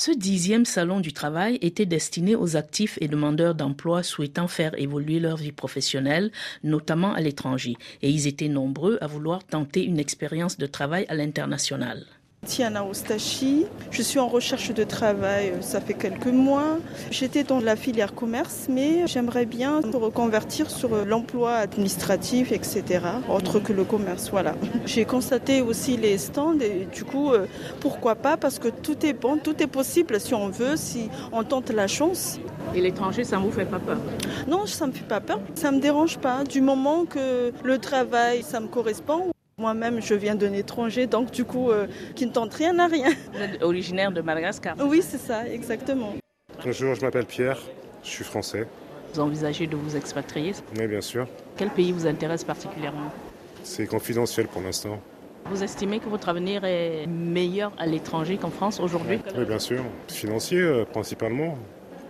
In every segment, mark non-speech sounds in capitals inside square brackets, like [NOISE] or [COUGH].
Ce dixième salon du travail était destiné aux actifs et demandeurs d'emploi souhaitant faire évoluer leur vie professionnelle, notamment à l'étranger, et ils étaient nombreux à vouloir tenter une expérience de travail à l'international. Tiana Ostachi. Je suis en recherche de travail, euh, ça fait quelques mois. J'étais dans la filière commerce, mais j'aimerais bien me reconvertir sur euh, l'emploi administratif, etc., autre que le commerce. Voilà. [LAUGHS] J'ai constaté aussi les stands et du coup, euh, pourquoi pas Parce que tout est bon, tout est possible si on veut, si on tente la chance. Et l'étranger, ça ne vous fait pas peur? Non, ça ne me fait pas peur. Ça ne me dérange pas. Du moment que le travail, ça me correspond. Moi-même, je viens d'un étranger, donc du coup, euh, qui ne tente rien à rien. Vous êtes originaire de Madagascar Oui, c'est ça, exactement. Bonjour, je m'appelle Pierre, je suis français. Vous envisagez de vous expatrier Oui, bien sûr. Quel pays vous intéresse particulièrement C'est confidentiel pour l'instant. Vous estimez que votre avenir est meilleur à l'étranger qu'en France aujourd'hui Oui, bien sûr. Financier, euh, principalement.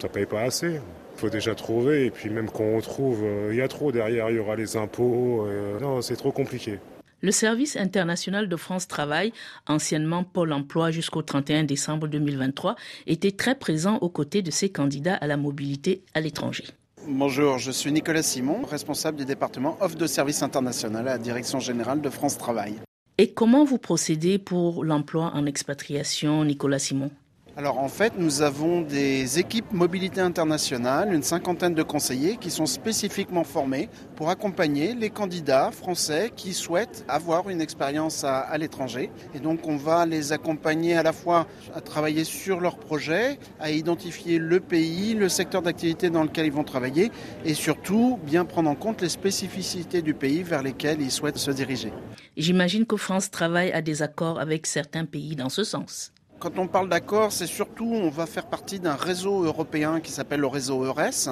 Ça paye pas assez. Il faut déjà trouver, et puis même quand on trouve, euh, il y a trop derrière, il y aura les impôts. non, c'est trop compliqué. Le service international de France Travail, anciennement Pôle emploi jusqu'au 31 décembre 2023, était très présent aux côtés de ses candidats à la mobilité à l'étranger. Bonjour, je suis Nicolas Simon, responsable du département offre de services international à la Direction générale de France Travail. Et comment vous procédez pour l'emploi en expatriation, Nicolas Simon? Alors en fait, nous avons des équipes mobilité internationale, une cinquantaine de conseillers qui sont spécifiquement formés pour accompagner les candidats français qui souhaitent avoir une expérience à, l'étranger. Et donc on va les accompagner à la fois à travailler sur leur projet, à identifier le pays, le secteur d'activité dans lequel ils vont travailler et surtout bien prendre en compte les spécificités du pays vers lesquels ils souhaitent se diriger. J'imagine que France travaille à des accords avec certains pays dans ce sens. Quand on parle d'accord, c'est surtout on va faire partie d'un réseau européen qui s'appelle le réseau EURES,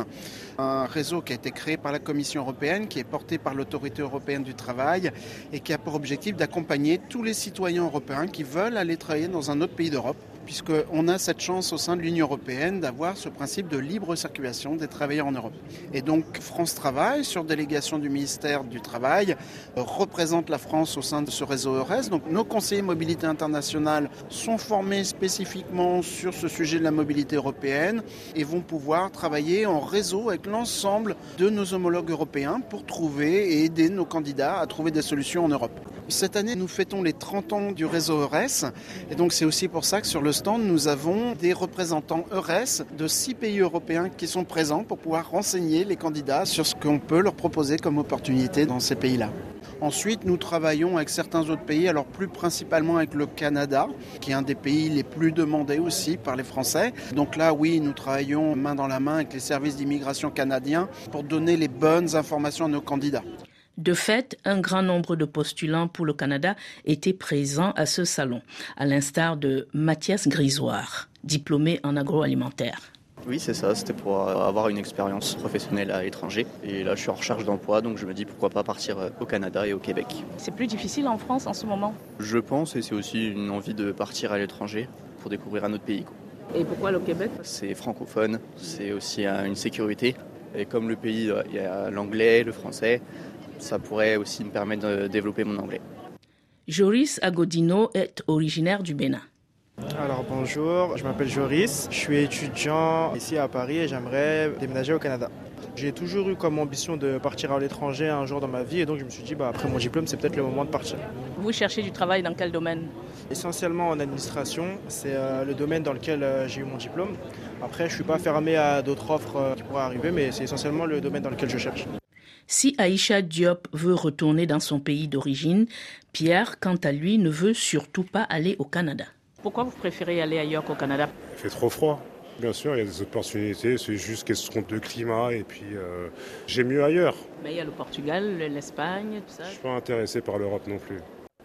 un réseau qui a été créé par la Commission européenne, qui est porté par l'autorité européenne du travail et qui a pour objectif d'accompagner tous les citoyens européens qui veulent aller travailler dans un autre pays d'Europe puisqu'on a cette chance au sein de l'Union européenne d'avoir ce principe de libre circulation des travailleurs en Europe. Et donc France Travail, sur délégation du ministère du Travail, représente la France au sein de ce réseau EURES. Donc nos conseillers mobilité internationale sont formés spécifiquement sur ce sujet de la mobilité européenne et vont pouvoir travailler en réseau avec l'ensemble de nos homologues européens pour trouver et aider nos candidats à trouver des solutions en Europe. Cette année, nous fêtons les 30 ans du réseau EURES et donc c'est aussi pour ça que sur le stand, nous avons des représentants EURES de six pays européens qui sont présents pour pouvoir renseigner les candidats sur ce qu'on peut leur proposer comme opportunité dans ces pays-là. Ensuite, nous travaillons avec certains autres pays, alors plus principalement avec le Canada, qui est un des pays les plus demandés aussi par les Français. Donc là, oui, nous travaillons main dans la main avec les services d'immigration canadiens pour donner les bonnes informations à nos candidats. De fait, un grand nombre de postulants pour le Canada étaient présents à ce salon, à l'instar de Mathias Grisoire, diplômé en agroalimentaire. Oui, c'est ça, c'était pour avoir une expérience professionnelle à l'étranger. Et là, je suis en recherche d'emploi, donc je me dis pourquoi pas partir euh, au Canada et au Québec. C'est plus difficile en France en ce moment? Je pense, et c'est aussi une envie de partir à l'étranger pour découvrir un autre pays. Et pourquoi le Québec? C'est francophone, c'est aussi une sécurité. Et comme le pays, il y a l'anglais, le français, ça pourrait aussi me permettre de développer mon anglais. Joris Agodino est originaire du Bénin. Alors bonjour, je m'appelle Joris, je suis étudiant ici à Paris et j'aimerais déménager au Canada. J'ai toujours eu comme ambition de partir à l'étranger un jour dans ma vie et donc je me suis dit bah, après mon diplôme c'est peut-être le moment de partir. Vous cherchez du travail dans quel domaine? Essentiellement en administration, c'est euh, le domaine dans lequel euh, j'ai eu mon diplôme. Après je ne suis pas fermé à d'autres offres euh, qui pourraient arriver mais c'est essentiellement le domaine dans lequel je cherche. Si Aïcha Diop veut retourner dans son pays d'origine, Pierre, quant à lui, ne veut surtout pas aller au Canada. Pourquoi vous préférez aller ailleurs qu'au Canada? Il fait trop froid. Bien sûr, il y a des opportunités, c'est juste question de climat et puis euh, j'ai mieux ailleurs. Mais il y a le Portugal, l'Espagne, tout ça. Je ne suis pas intéressé par l'Europe non plus.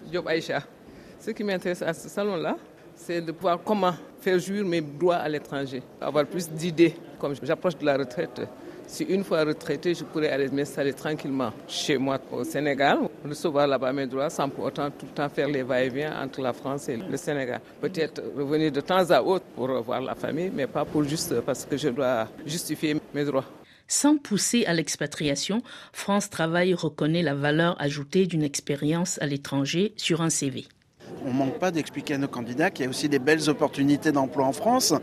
Diop Aïcha, ce qui m'intéresse à ce salon-là, c'est de pouvoir comment faire jouir mes droits à l'étranger, avoir plus d'idées. Comme j'approche de la retraite, si une fois retraité, je pourrais aller m'installer tranquillement chez moi au Sénégal, recevoir là-bas mes droits sans pour autant tout le temps faire les va-et-vient entre la France et le Sénégal. Peut-être revenir de temps à autre pour revoir la famille, mais pas pour juste parce que je dois justifier mes droits. Sans pousser à l'expatriation, France Travail reconnaît la valeur ajoutée d'une expérience à l'étranger sur un CV. On ne manque pas d'expliquer à nos candidats qu'il y a aussi des belles opportunités d'emploi en France,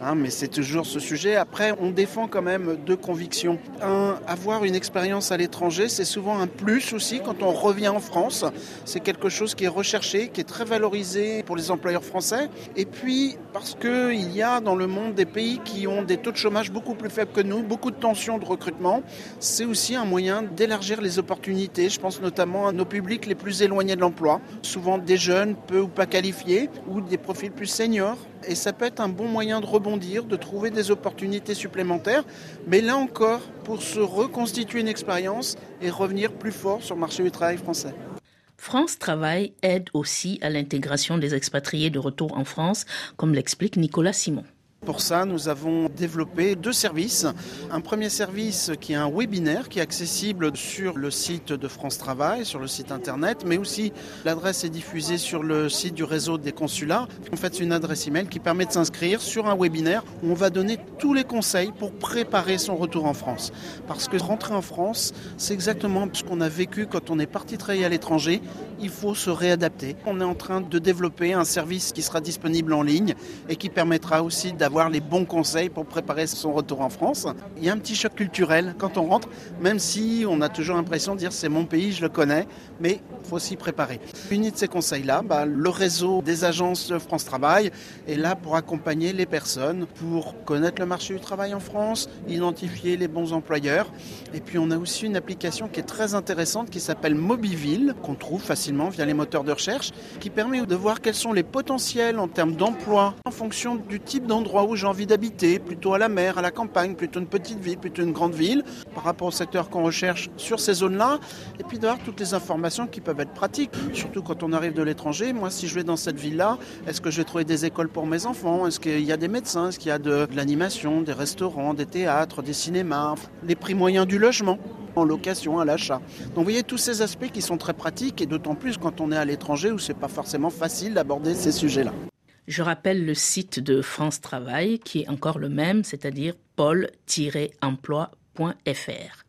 hein, mais c'est toujours ce sujet. Après, on défend quand même deux convictions. Un, avoir une expérience à l'étranger, c'est souvent un plus aussi quand on revient en France. C'est quelque chose qui est recherché, qui est très valorisé pour les employeurs français. Et puis, parce qu'il y a dans le monde des pays qui ont des taux de chômage beaucoup plus faibles que nous, beaucoup de tensions de recrutement, c'est aussi un moyen d'élargir les opportunités. Je pense notamment à nos publics les plus éloignés de l'emploi, souvent des jeunes peu ou pas qualifiés ou des profils plus seniors. Et ça peut être un bon moyen de rebondir, de trouver des opportunités supplémentaires. Mais là encore, pour se reconstituer une expérience et revenir plus fort sur le marché du travail français. France Travail aide aussi à l'intégration des expatriés de retour en France, comme l'explique Nicolas Simon. Pour ça, nous avons développé deux services. Un premier service qui est un webinaire qui est accessible sur le site de France Travail, sur le site internet, mais aussi l'adresse est diffusée sur le site du réseau des consulats. En fait, c'est une adresse email qui permet de s'inscrire sur un webinaire où on va donner tous les conseils pour préparer son retour en France. Parce que rentrer en France, c'est exactement ce qu'on a vécu quand on est parti travailler à l'étranger. Il faut se réadapter. On est en train de développer un service qui sera disponible en ligne et qui permettra aussi d'avoir les bons conseils pour préparer son retour en France. Il y a un petit choc culturel quand on rentre, même si on a toujours l'impression de dire c'est mon pays, je le connais, mais il faut s'y préparer. Une de ces conseils-là, bah, le réseau des agences France Travail est là pour accompagner les personnes, pour connaître le marché du travail en France, identifier les bons employeurs. Et puis on a aussi une application qui est très intéressante qui s'appelle Mobiville, qu'on trouve facilement via les moteurs de recherche, qui permet de voir quels sont les potentiels en termes d'emploi en fonction du type d'endroit où j'ai envie d'habiter, plutôt à la mer, à la campagne, plutôt une petite ville, plutôt une grande ville, par rapport au secteur qu'on recherche sur ces zones-là, et puis d'avoir toutes les informations qui peuvent être pratiques, surtout quand on arrive de l'étranger. Moi, si je vais dans cette ville-là, est-ce que je vais trouver des écoles pour mes enfants? Est-ce qu'il y a des médecins? Est-ce qu'il y a de, de l'animation, des restaurants, des théâtres, des cinémas? Les prix moyens du logement en location, à l'achat. Donc vous voyez tous ces aspects qui sont très pratiques et d'autant plus quand on est à l'étranger où c'est pas forcément facile d'aborder ces sujets-là. Je rappelle le site de France Travail qui est encore le même, c'est-à-dire pôle-emploi.fr.